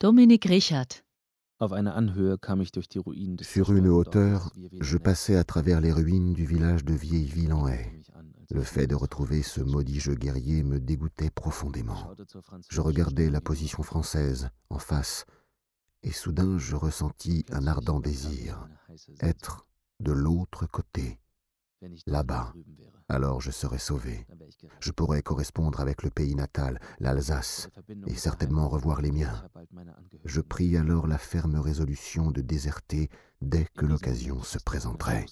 Dominik Richard. Auf einer Anhöhe kam ich durch die Ruinen des Sur une hauteur, je passais à travers les ruines du village de Vieilleville en haie. Le fait de retrouver ce maudit jeu guerrier me dégoûtait profondément. Je regardais la position française en face, et soudain je ressentis un ardent désir, être de l'autre côté. là-bas. Alors je serais sauvé. Je pourrais correspondre avec le pays natal, l'Alsace, et certainement revoir les miens. Je pris alors la ferme résolution de déserter dès que l'occasion se présenterait.